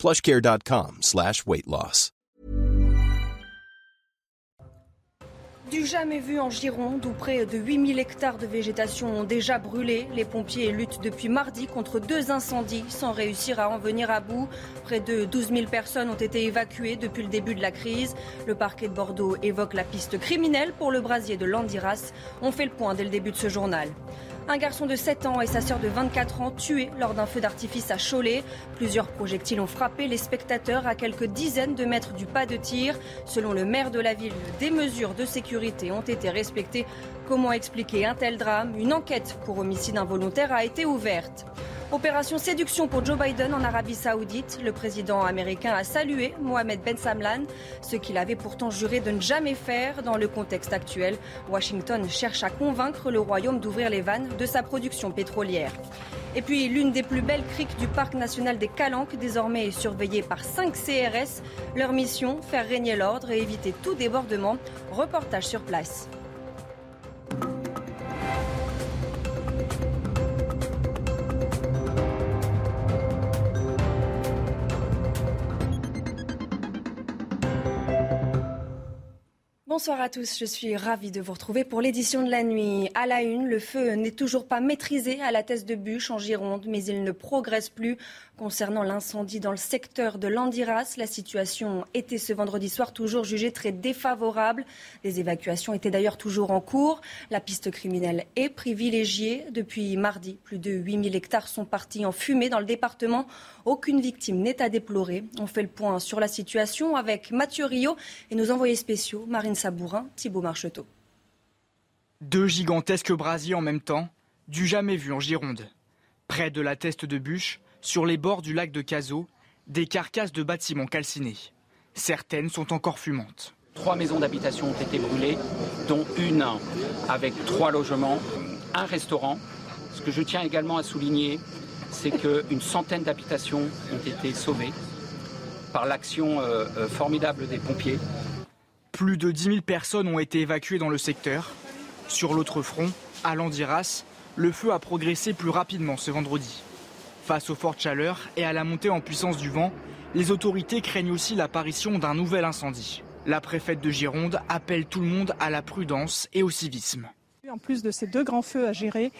plushcare.com slash weight loss. Du jamais vu en Gironde, où près de 8000 hectares de végétation ont déjà brûlé. Les pompiers luttent depuis mardi contre deux incendies sans réussir à en venir à bout. Près de 12 000 personnes ont été évacuées depuis le début de la crise. Le parquet de Bordeaux évoque la piste criminelle pour le brasier de Landiras. On fait le point dès le début de ce journal. Un garçon de 7 ans et sa sœur de 24 ans tués lors d'un feu d'artifice à Cholet. Plusieurs projectiles ont frappé les spectateurs à quelques dizaines de mètres du pas de tir. Selon le maire de la ville, des mesures de sécurité ont été respectées. Comment expliquer un tel drame? Une enquête pour homicide involontaire a été ouverte. Opération séduction pour Joe Biden en Arabie Saoudite. Le président américain a salué Mohamed Ben Samlan, ce qu'il avait pourtant juré de ne jamais faire dans le contexte actuel. Washington cherche à convaincre le Royaume d'ouvrir les vannes de sa production pétrolière. Et puis l'une des plus belles criques du parc national des Calanques, désormais est surveillée par 5 CRS. Leur mission, faire régner l'ordre et éviter tout débordement. Reportage sur place. Bonsoir à tous, je suis ravie de vous retrouver pour l'édition de la nuit. À la une, le feu n'est toujours pas maîtrisé à la Thèse de Bûche en Gironde, mais il ne progresse plus. Concernant l'incendie dans le secteur de Landiras, la situation était ce vendredi soir toujours jugée très défavorable. Les évacuations étaient d'ailleurs toujours en cours. La piste criminelle est privilégiée. Depuis mardi, plus de 8000 hectares sont partis en fumée dans le département. Aucune victime n'est à déplorer. On fait le point sur la situation avec Mathieu Rio et nos envoyés spéciaux, Marine Sabourin, Thibault Marcheteau. Deux gigantesques brasiers en même temps, du jamais vu en Gironde. Près de la teste de bûche, sur les bords du lac de Cazaux, des carcasses de bâtiments calcinés. Certaines sont encore fumantes. Trois maisons d'habitation ont été brûlées, dont une avec trois logements, un restaurant. Ce que je tiens également à souligner, c'est qu'une centaine d'habitations ont été sauvées par l'action euh, euh, formidable des pompiers. Plus de 10 000 personnes ont été évacuées dans le secteur. Sur l'autre front, à Landiras, le feu a progressé plus rapidement ce vendredi. Face aux fortes chaleurs et à la montée en puissance du vent, les autorités craignent aussi l'apparition d'un nouvel incendie. La préfète de Gironde appelle tout le monde à la prudence et au civisme. En plus de ces deux grands feux à gérer,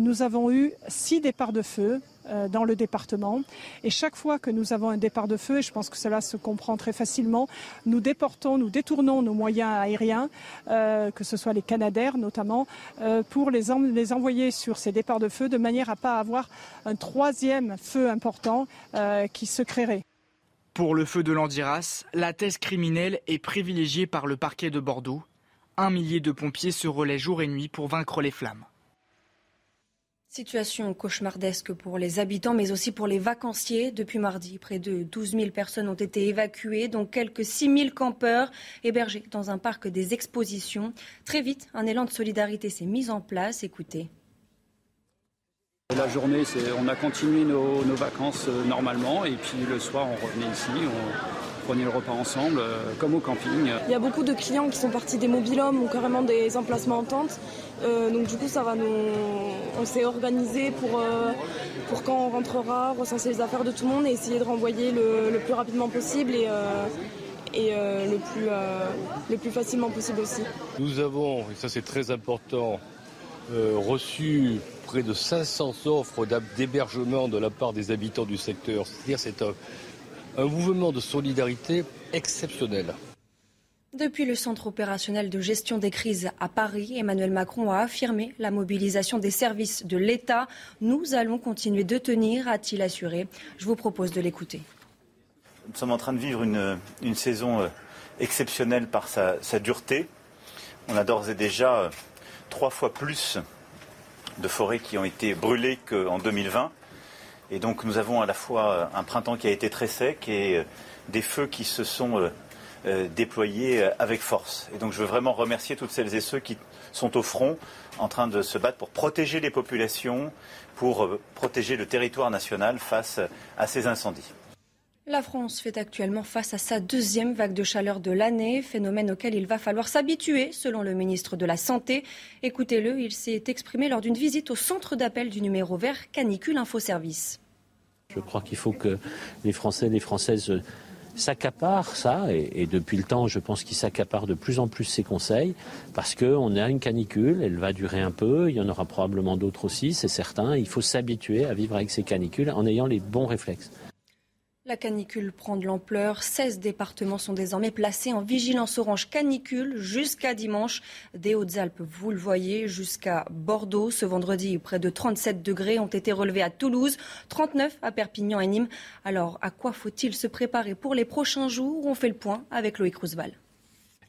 nous avons eu six départs de feu euh, dans le département. Et chaque fois que nous avons un départ de feu, et je pense que cela se comprend très facilement, nous déportons, nous détournons nos moyens aériens, euh, que ce soit les Canadaires notamment, euh, pour les, les, envoyer sur ces départs de feu de manière à ne pas avoir un troisième feu important qui se créerait. Pour le feu de Landiras, la thèse criminelle est privilégiée par le parquet de Bordeaux. Un millier de pompiers se relaient jour et nuit pour vaincre les flammes. Situation cauchemardesque pour les habitants, mais aussi pour les vacanciers. Depuis mardi, près de 12 000 personnes ont été évacuées, dont quelques 6 000 campeurs hébergés dans un parc des expositions. Très vite, un élan de solidarité s'est mis en place. Écoutez. La journée, on a continué nos, vacances euh, normalement, et puis le soir, on revenait ici. On prenait le repas ensemble, euh, comme au camping. Il y a beaucoup de clients qui sont partis des mobilhommes ou carrément des emplacements en tente. Euh, donc du coup, ça va nous... On s'est organisé pour, euh, pour quand on rentrera, recenser les affaires de tout le monde et essayer de renvoyer le, plus rapidement possible et, et le, plus, le plus facilement possible aussi. Nous avons, et ça c'est très important, reçu près de 500 offres d'hébergement de la part des habitants du secteur. C'est-à-dire c'est un un mouvement de solidarité exceptionnel. Depuis le centre opérationnel de gestion des crises à Paris, Emmanuel Macron a affirmé la mobilisation des services de l'État. Nous allons continuer de tenir, a-t-il assuré. Je vous propose de l'écouter. Nous sommes en train de vivre une, saison euh, exceptionnelle par sa, dureté. On a d'ores et déjà euh, trois fois plus de forêts qui ont été brûlées qu'en 2020. Nous avons à la fois un printemps qui a été très sec et des feux qui se sont déployés avec force. Je veux vraiment remercier toutes celles et ceux qui sont au front en train de se battre pour protéger les populations, pour protéger le territoire national face à ces incendies. La France fait actuellement face à sa deuxième vague de chaleur de l'année, phénomène auquel il va falloir s'habituer, selon le ministre de la Santé. Écoutez-le, il s'est exprimé lors d'une visite au centre d'appel du numéro vert Canicule Info Service. Je crois qu'il faut que les Français et les Françaises s'accaparent ça, et, depuis le temps, je pense qu'ils s'accaparent de plus en plus ces conseils, parce qu'on a une canicule, elle va durer un peu, il y en aura probablement d'autres aussi, c'est certain. Il faut s'habituer à vivre avec ces canicules en ayant les bons réflexes. La canicule prend de l'ampleur. 16 départements sont désormais placés en vigilance orange canicule jusqu'à dimanche. Des Hautes-Alpes, vous le voyez, jusqu'à Bordeaux. Ce vendredi, près de 37 degrés ont été relevés à Toulouse, 39 à Perpignan et Nîmes. Alors, à quoi faut-il se préparer pour les prochains jours? On fait le point avec Loïc Roosevelt.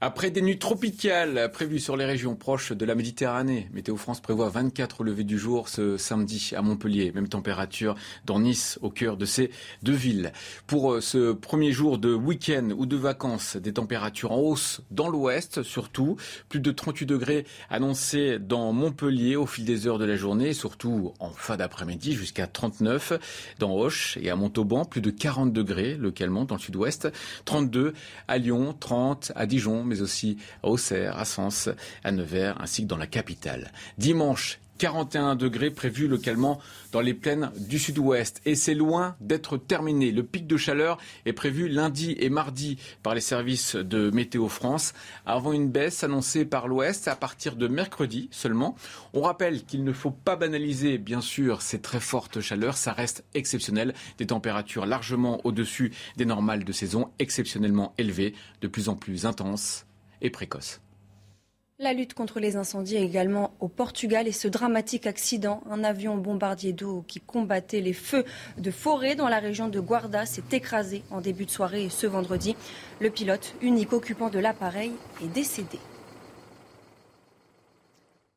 Après des nuits tropicales prévues sur les régions proches de la Méditerranée, Météo France prévoit 24 levées du jour ce samedi à Montpellier. Même température dans Nice, au cœur de ces deux villes. Pour euh, ce premier jour de week-end ou de vacances, des températures en hausse dans l'ouest surtout. Plus de 38 degrés annoncés dans Montpellier au fil des heures de la journée, surtout en fin d'après-midi jusqu'à 39 dans Hoche et à Montauban. Plus de 40 degrés localement dans le sud-ouest. 32 à Lyon, 30 à Dijon mais aussi à Auxerre, à Sens, à Nevers, ainsi que dans la capitale. Dimanche, 41 degrés prévus localement dans les plaines du sud-ouest. Et c'est loin d'être terminé. Le pic de chaleur est prévu lundi et mardi par les services de Météo France, avant une baisse annoncée par l'ouest à partir de mercredi seulement. On rappelle qu'il ne faut pas banaliser, bien sûr, ces très fortes chaleurs. Ça reste exceptionnel. Des températures largement au-dessus des normales de saison, exceptionnellement élevées, de plus en plus intenses et précoces. La lutte contre les incendies également au Portugal et ce dramatique accident. Un avion bombardier d'eau qui combattait les feux de forêt dans la région de Guarda s'est écrasé en début de soirée ce vendredi. Le pilote, unique occupant de l'appareil, est décédé.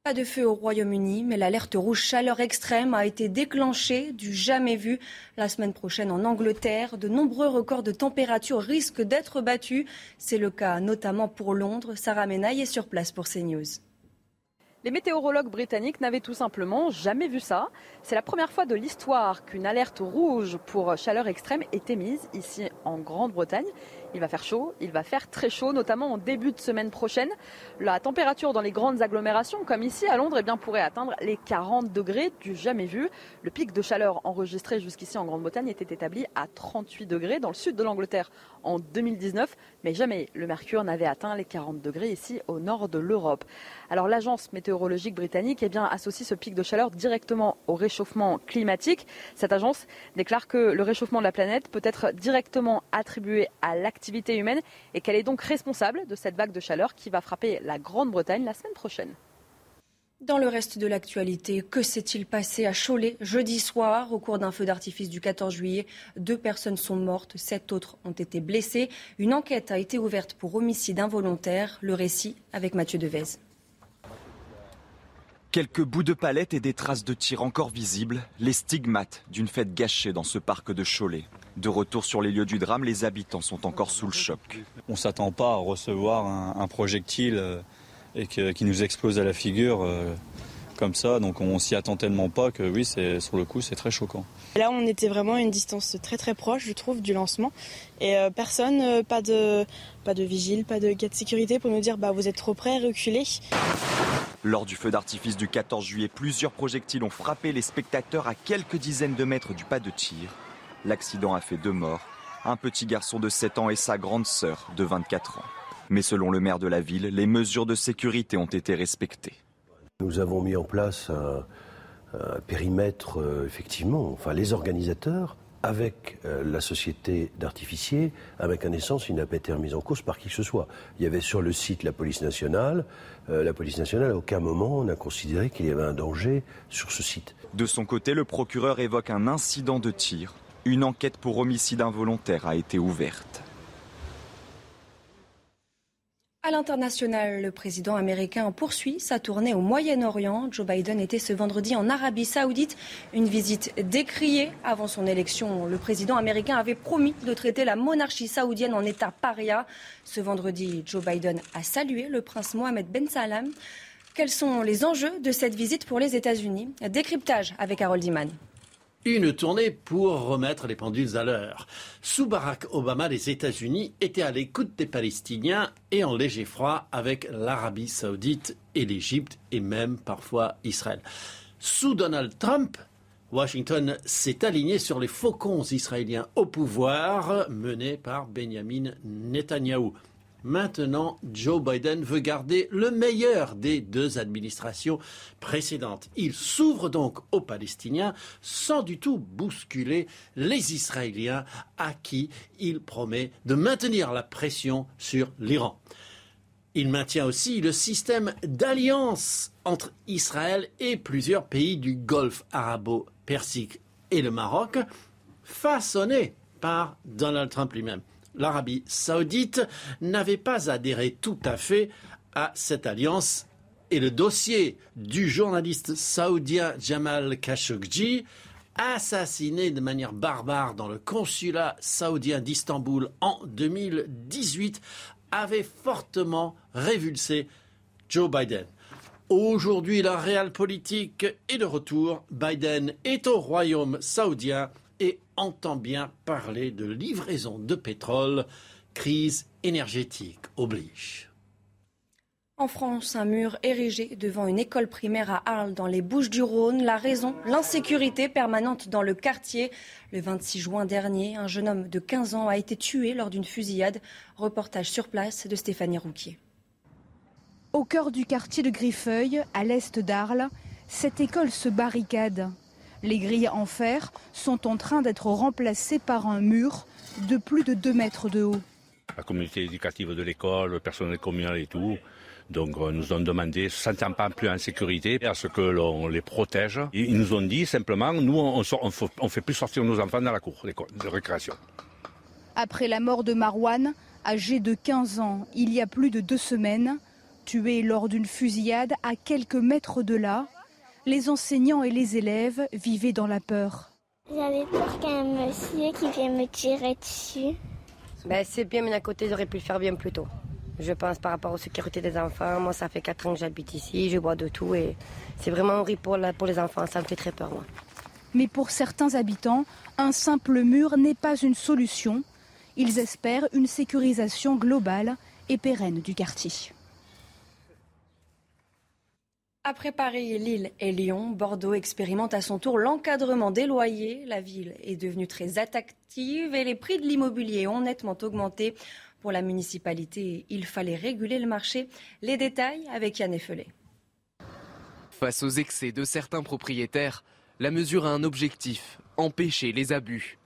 Pas de feu au Royaume-Uni, mais l'alerte rouge chaleur extrême a été déclenchée du jamais vu. La semaine prochaine en Angleterre, de nombreux records de température risquent d'être battus. C'est le cas notamment pour Londres. Sarah Menaille est sur place pour CNews. Les météorologues britanniques n'avaient tout simplement jamais vu ça. C'est la première fois de l'histoire qu'une alerte rouge pour chaleur extrême est émise ici en Grande-Bretagne. Il va faire chaud, il va faire très chaud, notamment en début de semaine prochaine. La température dans les grandes agglomérations, comme ici à Londres, eh pourrait atteindre les 40 degrés du jamais vu. Le pic de chaleur enregistré jusqu'ici en Grande-Bretagne était établi à 38 degrés dans le sud de l'Angleterre en 2019, mais jamais le mercure n'avait atteint les 40 degrés ici au nord de l'Europe. Alors l'agence météorologique britannique eh associe ce pic de chaleur directement au réchauffement climatique. Cette agence déclare que le réchauffement de la planète peut être directement attribué à l'activité activité humaine et qu'elle est donc responsable de cette vague de chaleur qui va frapper la Grande-Bretagne la semaine prochaine. Dans le reste de l'actualité, que s'est-il passé à Cholet jeudi soir au cours d'un feu d'artifice du 14 juillet? Deux personnes sont mortes, sept autres ont été blessées. Une enquête a été ouverte pour homicide involontaire. Le récit avec Mathieu Devez. Quelques bouts de palette et des traces de tir encore visibles, les stigmates d'une fête gâchée dans ce parc de Cholet. De retour sur les lieux du drame, les habitants sont encore sous le choc. On ne s'attend pas à recevoir un, projectile euh, et qui nous explose à la figure euh, comme ça, donc on s'y attend tellement pas que oui, c'est sur le coup, c'est très choquant. Là, on était vraiment à une distance très très proche, je trouve, du lancement, et euh, personne, pas de pas de vigile, pas de gars de sécurité pour nous dire bah vous êtes trop près, reculez. Lors du feu d'artifice du 14 juillet, plusieurs projectiles ont frappé les spectateurs à quelques dizaines de mètres du pas de tir. L'accident a fait deux morts, un petit garçon de 7 ans et sa grande sœur de 24 ans. Mais selon le maire de la ville, les mesures de sécurité ont été respectées. Nous avons mis en place un, périmètre, euh, effectivement, enfin les organisateurs, avec euh, la société d'artificiers, avec un essence, il n'a pas été remis en cause par qui que ce soit. Il y avait sur le site la police nationale. Euh, la police nationale, à aucun moment, n'a considéré qu'il y avait un danger sur ce site. De son côté, le procureur évoque un incident de tir une enquête pour homicide involontaire a été ouverte. À l'international, le président américain poursuit sa tournée au Moyen-Orient. Joe Biden était ce vendredi en Arabie saoudite, une visite décriée avant son élection. Le président américain avait promis de traiter la monarchie saoudienne en état paria. Ce vendredi, Joe Biden a salué le prince Mohamed Ben Salam. Quels sont les enjeux de cette visite pour les États-Unis? Décryptage avec Harold Iman. Une tournée pour remettre les pendules à l'heure. Sous Barack Obama, les États-Unis étaient à l'écoute des Palestiniens et en léger froid avec l'Arabie saoudite et l'Égypte et même parfois Israël. Sous Donald Trump, Washington s'est aligné sur les faucons israéliens au pouvoir menés par Benjamin Netanyahou. Maintenant, Joe Biden veut garder le meilleur des deux administrations précédentes. Il s'ouvre donc aux Palestiniens sans du tout bousculer les Israéliens à qui il promet de maintenir la pression sur l'Iran. Il maintient aussi le système d'alliance entre Israël et plusieurs pays du Golfe arabo-persique et le Maroc, façonné par Donald Trump lui-même l'Arabie saoudite n'avait pas adhéré tout à fait à cette alliance et le dossier du journaliste saoudien Jamal Khashoggi, assassiné de manière barbare dans le consulat saoudien d'Istanbul en 2018, avait fortement révulsé Joe Biden. Aujourd'hui, la réelle politique est de retour. Biden est au royaume saoudien et entend bien parler de livraison de pétrole. Crise énergétique oblige. En France, un mur érigé devant une école primaire à Arles dans les Bouches du Rhône. La raison, l'insécurité permanente dans le quartier. Le 26 juin dernier, un jeune homme de 15 ans a été tué lors d'une fusillade. Reportage sur place de Stéphanie Rouquier. Au cœur du quartier de Griffeuil, à l'est d'Arles, cette école se barricade. Les grilles en fer sont en train d'être remplacées par un mur de plus de 2 mètres de haut. La communauté éducative de l'école, le personnel communal et tout, donc euh, nous ont demandé, ne se sentant pas plus en sécurité, à ce que l'on les protège. ils nous ont dit simplement, nous on ne fait plus sortir nos enfants dans la cour de récréation. Après la mort de Marwan, âgé de 15 ans, il y a plus de deux semaines, tué lors d'une fusillade à quelques mètres de là, les enseignants et les élèves vivaient dans la peur. J'avais peur qu'un monsieur qui vienne me tirer dessus. Ben, c'est bien, mais d'un côté, j'aurais pu le faire bien plus tôt. Je pense par rapport aux sécurités des enfants. Moi, ça fait 4 ans que j'habite ici, je bois de tout et c'est vraiment horrible pour, pour les enfants. Ça me fait très peur, moi. Mais pour certains habitants, un simple mur n'est pas une solution. Ils espèrent une sécurisation globale et pérenne du quartier. Après Paris, Lille et Lyon, Bordeaux expérimente à son tour l'encadrement des loyers. La ville est devenue très attractive et les prix de l'immobilier ont nettement augmenté. Pour la municipalité, il fallait réguler le marché. Les détails avec Yann Effelé. Face aux excès de certains propriétaires, la mesure a un objectif, empêcher les abus.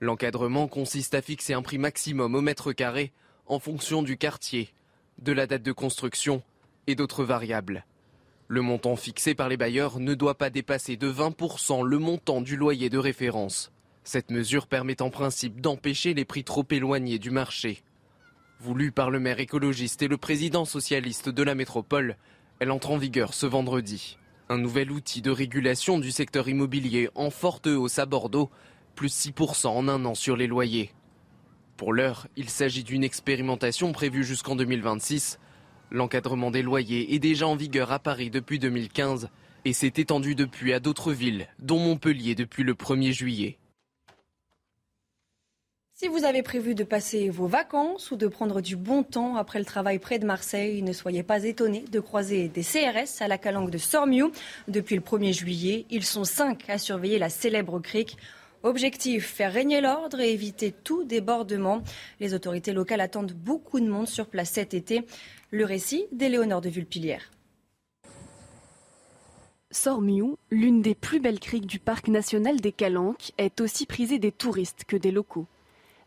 L'encadrement consiste à fixer un prix maximum au mètre carré en fonction du quartier, de la date de construction et d'autres variables. Le montant fixé par les bailleurs ne doit pas dépasser de 20% le montant du loyer de référence. Cette mesure permet en principe d'empêcher les prix trop éloignés du marché. Voulue par le maire écologiste et le président socialiste de la métropole, elle entre en vigueur ce vendredi. Un nouvel outil de régulation du secteur immobilier en forte hausse à Bordeaux, plus 6% en un an sur les loyers. Pour l'heure, il s'agit d'une expérimentation prévue jusqu'en 2026 L'encadrement des loyers est déjà en vigueur à Paris depuis 2015 et s'est étendu depuis à d'autres villes, dont Montpellier depuis le 1er juillet. Si vous avez prévu de passer vos vacances ou de prendre du bon temps après le travail près de Marseille, ne soyez pas étonnés de croiser des CRS à la calanque de Sormiou. Depuis le 1er juillet, ils sont cinq à surveiller la célèbre crique. Objectif, faire régner l'ordre et éviter tout débordement. Les autorités locales attendent beaucoup de monde sur place cet été. Le récit d'Éléonore de Vulpilière. Sormiou, l'une des plus belles criques du parc national des Calanques, est aussi prisée des touristes que des locaux.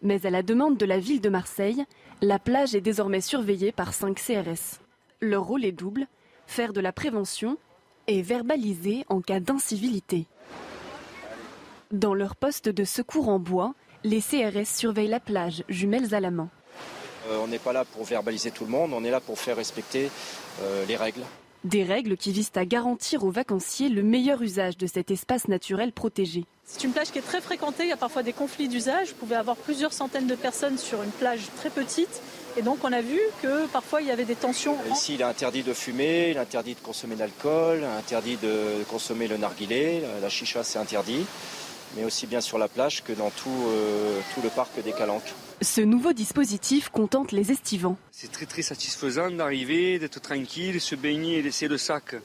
Mais à la demande de la ville de Marseille, la plage est désormais surveillée par 5 CRS. Leur rôle est double, faire de la prévention et verbaliser en cas d'incivilité. Dans leur poste de secours en bois, les CRS surveillent la plage, jumelles à la main. Euh, on n'est pas là pour verbaliser tout le monde, on est là pour faire respecter euh, les règles. Des règles qui visent à garantir aux vacanciers le meilleur usage de cet espace naturel protégé. C'est une plage qui est très fréquentée, il y a parfois des conflits d'usage. Vous pouvez avoir plusieurs centaines de personnes sur une plage très petite. Et donc on a vu que parfois il y avait des tensions. Ici il est interdit de fumer, il est interdit de consommer d'alcool, interdit de consommer le narguilé, la chicha c'est interdit mais aussi bien sur la plage que dans tout, euh, tout le parc des Calanques. Ce nouveau dispositif contente les estivants. C'est très très satisfaisant d'arriver, d'être tranquille, se baigner et laisser le sac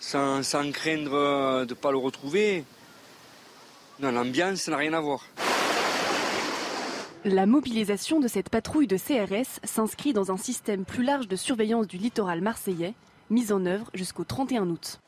sans, sans craindre de ne pas le retrouver. Non, l'ambiance n'a rien à voir. La mobilisation de cette patrouille de CRS s'inscrit dans un système plus large de surveillance du littoral marseillais, mis en œuvre jusqu'au 31 août.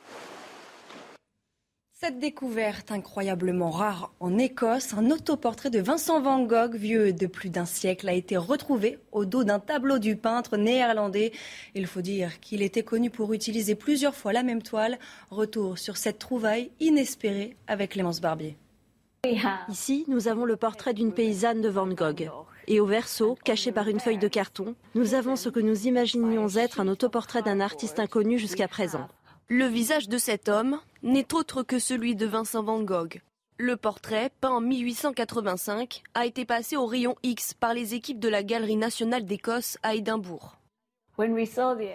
Cette découverte incroyablement rare en Écosse, un autoportrait de Vincent Van Gogh, vieux de plus d'un siècle, a été retrouvé au dos d'un tableau du peintre néerlandais. Il faut dire qu'il était connu pour utiliser plusieurs fois la même toile. Retour sur cette trouvaille inespérée avec Clémence Barbier. Ici, nous avons le portrait d'une paysanne de Van Gogh. Et au verso, caché par une feuille de carton, nous avons ce que nous imaginions être un autoportrait d'un artiste inconnu jusqu'à présent. Le visage de cet homme n'est autre que celui de Vincent Van Gogh. Le portrait, peint en 1885, a été passé au rayon X par les équipes de la Galerie nationale d'Écosse à Édimbourg.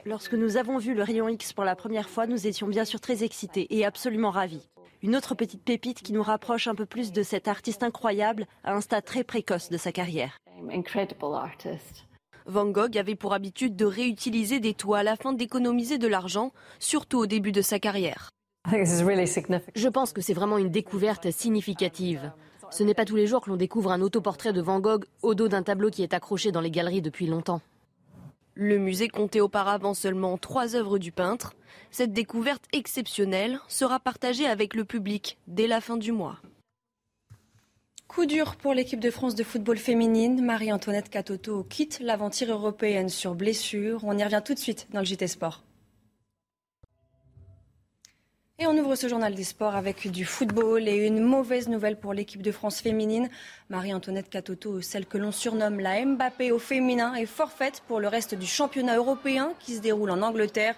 Lorsque nous avons vu le rayon X pour la première fois, nous étions bien sûr très excités et absolument ravis. Une autre petite pépite qui nous rapproche un peu plus de cet artiste incroyable à un stade très précoce de sa carrière. Van Gogh avait pour habitude de réutiliser des toiles afin d'économiser de l'argent, surtout au début de sa carrière. Je pense que c'est vraiment une découverte significative. Ce n'est pas tous les jours que l'on découvre un autoportrait de Van Gogh au dos d'un tableau qui est accroché dans les galeries depuis longtemps. Le musée comptait auparavant seulement trois œuvres du peintre. Cette découverte exceptionnelle sera partagée avec le public dès la fin du mois. Coup dur pour l'équipe de France de football féminine. Marie-Antoinette Catoto quitte l'aventure européenne sur blessure. On y revient tout de suite dans le JT Sport. Et on ouvre ce journal des sports avec du football et une mauvaise nouvelle pour l'équipe de France féminine. Marie-Antoinette Catoto, celle que l'on surnomme la Mbappé au féminin, est forfaite pour le reste du championnat européen qui se déroule en Angleterre.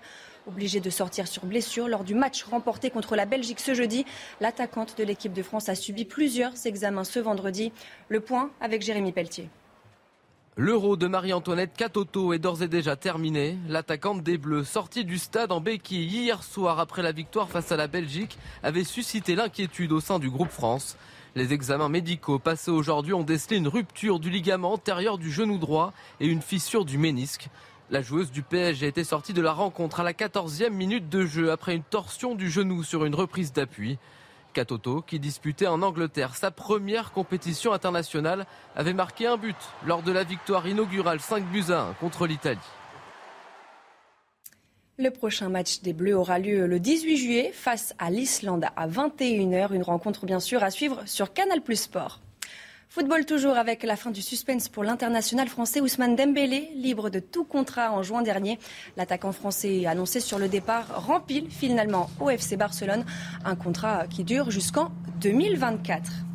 Obligée de sortir sur blessure lors du match remporté contre la Belgique ce jeudi, l'attaquante de l'équipe de France a subi plusieurs examens ce vendredi. Le point avec Jérémy Pelletier. L'euro de Marie-Antoinette Catoto est d'ores et déjà terminé. L'attaquante des Bleus, sortie du stade en béquille hier soir après la victoire face à la Belgique, avait suscité l'inquiétude au sein du groupe France. Les examens médicaux passés aujourd'hui ont décelé une rupture du ligament antérieur du genou droit et une fissure du ménisque. La joueuse du PSG a été sortie de la rencontre à la 14e minute de jeu après une torsion du genou sur une reprise d'appui. Katoto, qui disputait en Angleterre sa première compétition internationale, avait marqué un but lors de la victoire inaugurale 5 buts à 1 contre l'Italie. Le prochain match des Bleus aura lieu le 18 juillet face à l'Islande à 21h. Une rencontre bien sûr à suivre sur Canal Plus Sport. Football toujours avec la fin du suspense pour l'international français Ousmane Dembélé, libre de tout contrat en juin dernier. L'attaquant français annoncé sur le départ rempile finalement au FC Barcelone, un contrat qui dure jusqu'en 2024.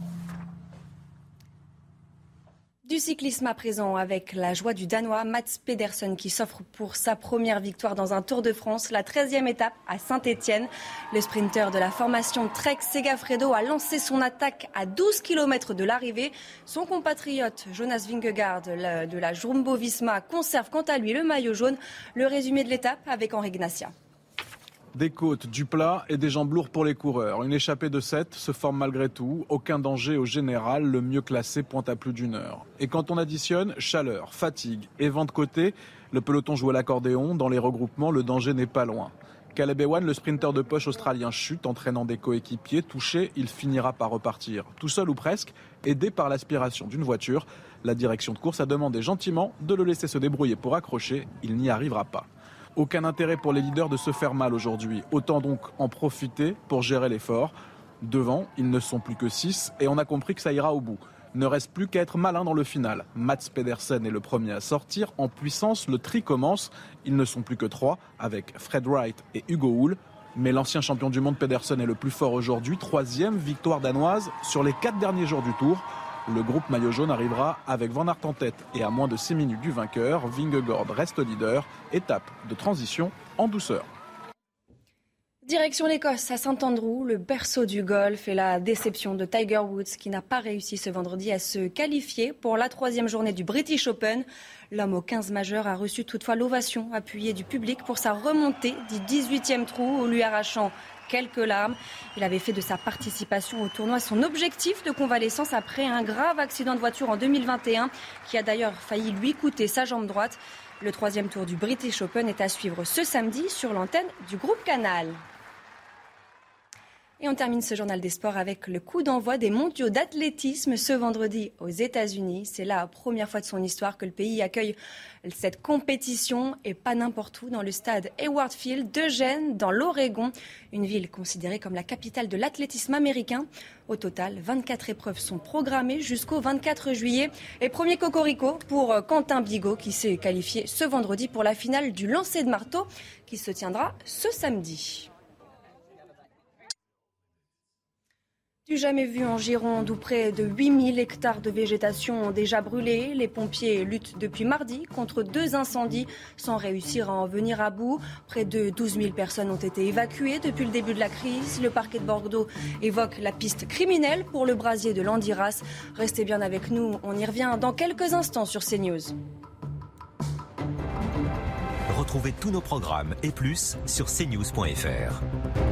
Du cyclisme à présent avec la joie du Danois Mats Pedersen qui s'offre pour sa première victoire dans un Tour de France, la 13e étape à Saint-Étienne. Le sprinter de la formation Trek Segafredo a lancé son attaque à 12 km de l'arrivée. Son compatriote Jonas Vingegaard de la Jumbo-Visma conserve quant à lui le maillot jaune. Le résumé de l'étape avec Henri Gnacia. Des côtes, du plat et des jambes lourdes pour les coureurs. Une échappée de 7 se forme malgré tout. Aucun danger au général. Le mieux classé pointe à plus d'une heure. Et quand on additionne chaleur, fatigue et vent de côté, le peloton joue à l'accordéon. Dans les regroupements, le danger n'est pas loin. Caleb Ewan, le sprinter de poche australien, chute, entraînant des coéquipiers. Touché, il finira par repartir, tout seul ou presque, aidé par l'aspiration d'une voiture. La direction de course a demandé gentiment de le laisser se débrouiller pour accrocher. Il n'y arrivera pas. Aucun intérêt pour les leaders de se faire mal aujourd'hui. Autant donc en profiter pour gérer l'effort. Devant, ils ne sont plus que 6 et on a compris que ça ira au bout. Ne reste plus qu'à être malin dans le final. Mats Pedersen est le premier à sortir. En puissance, le tri commence. Ils ne sont plus que 3 avec Fred Wright et Hugo Hull. Mais l'ancien champion du monde Pedersen est le plus fort aujourd'hui. Troisième victoire danoise sur les quatre derniers jours du tour. Le groupe maillot jaune arrivera avec Van Aert en tête et à moins de 6 minutes du vainqueur, Vingegaard reste leader, étape de transition en douceur. Direction l'Écosse, à Saint-Andrew, le berceau du golf et la déception de Tiger Woods qui n'a pas réussi ce vendredi à se qualifier pour la troisième journée du British Open. L'homme aux 15 majeurs a reçu toutefois l'ovation appuyée du public pour sa remontée du 18e trou, lui arrachant quelques larmes. Il avait fait de sa participation au tournoi son objectif de convalescence après un grave accident de voiture en 2021 qui a d'ailleurs failli lui coûter sa jambe droite. Le troisième tour du British Open est à suivre ce samedi sur l'antenne du groupe Canal. Et on termine ce journal des sports avec le coup d'envoi des mondiaux d'athlétisme ce vendredi aux États-Unis. C'est la première fois de son histoire que le pays accueille cette compétition et pas n'importe où dans le stade Hayward Field de Gênes, dans l'Oregon, une ville considérée comme la capitale de l'athlétisme américain. Au total, 24 épreuves sont programmées jusqu'au 24 juillet. Et premier cocorico pour Quentin Bigot qui s'est qualifié ce vendredi pour la finale du lancer de marteau qui se tiendra ce samedi. Jamais vu en Gironde où près de 8000 hectares de végétation ont déjà brûlé. Les pompiers luttent depuis mardi contre deux incendies sans réussir à en venir à bout. Près de 12 000 personnes ont été évacuées depuis le début de la crise. Le parquet de Bordeaux évoque la piste criminelle pour le brasier de Landiras. Restez bien avec nous, on y revient dans quelques instants sur CNews. Retrouvez tous nos programmes et plus sur cnews.fr.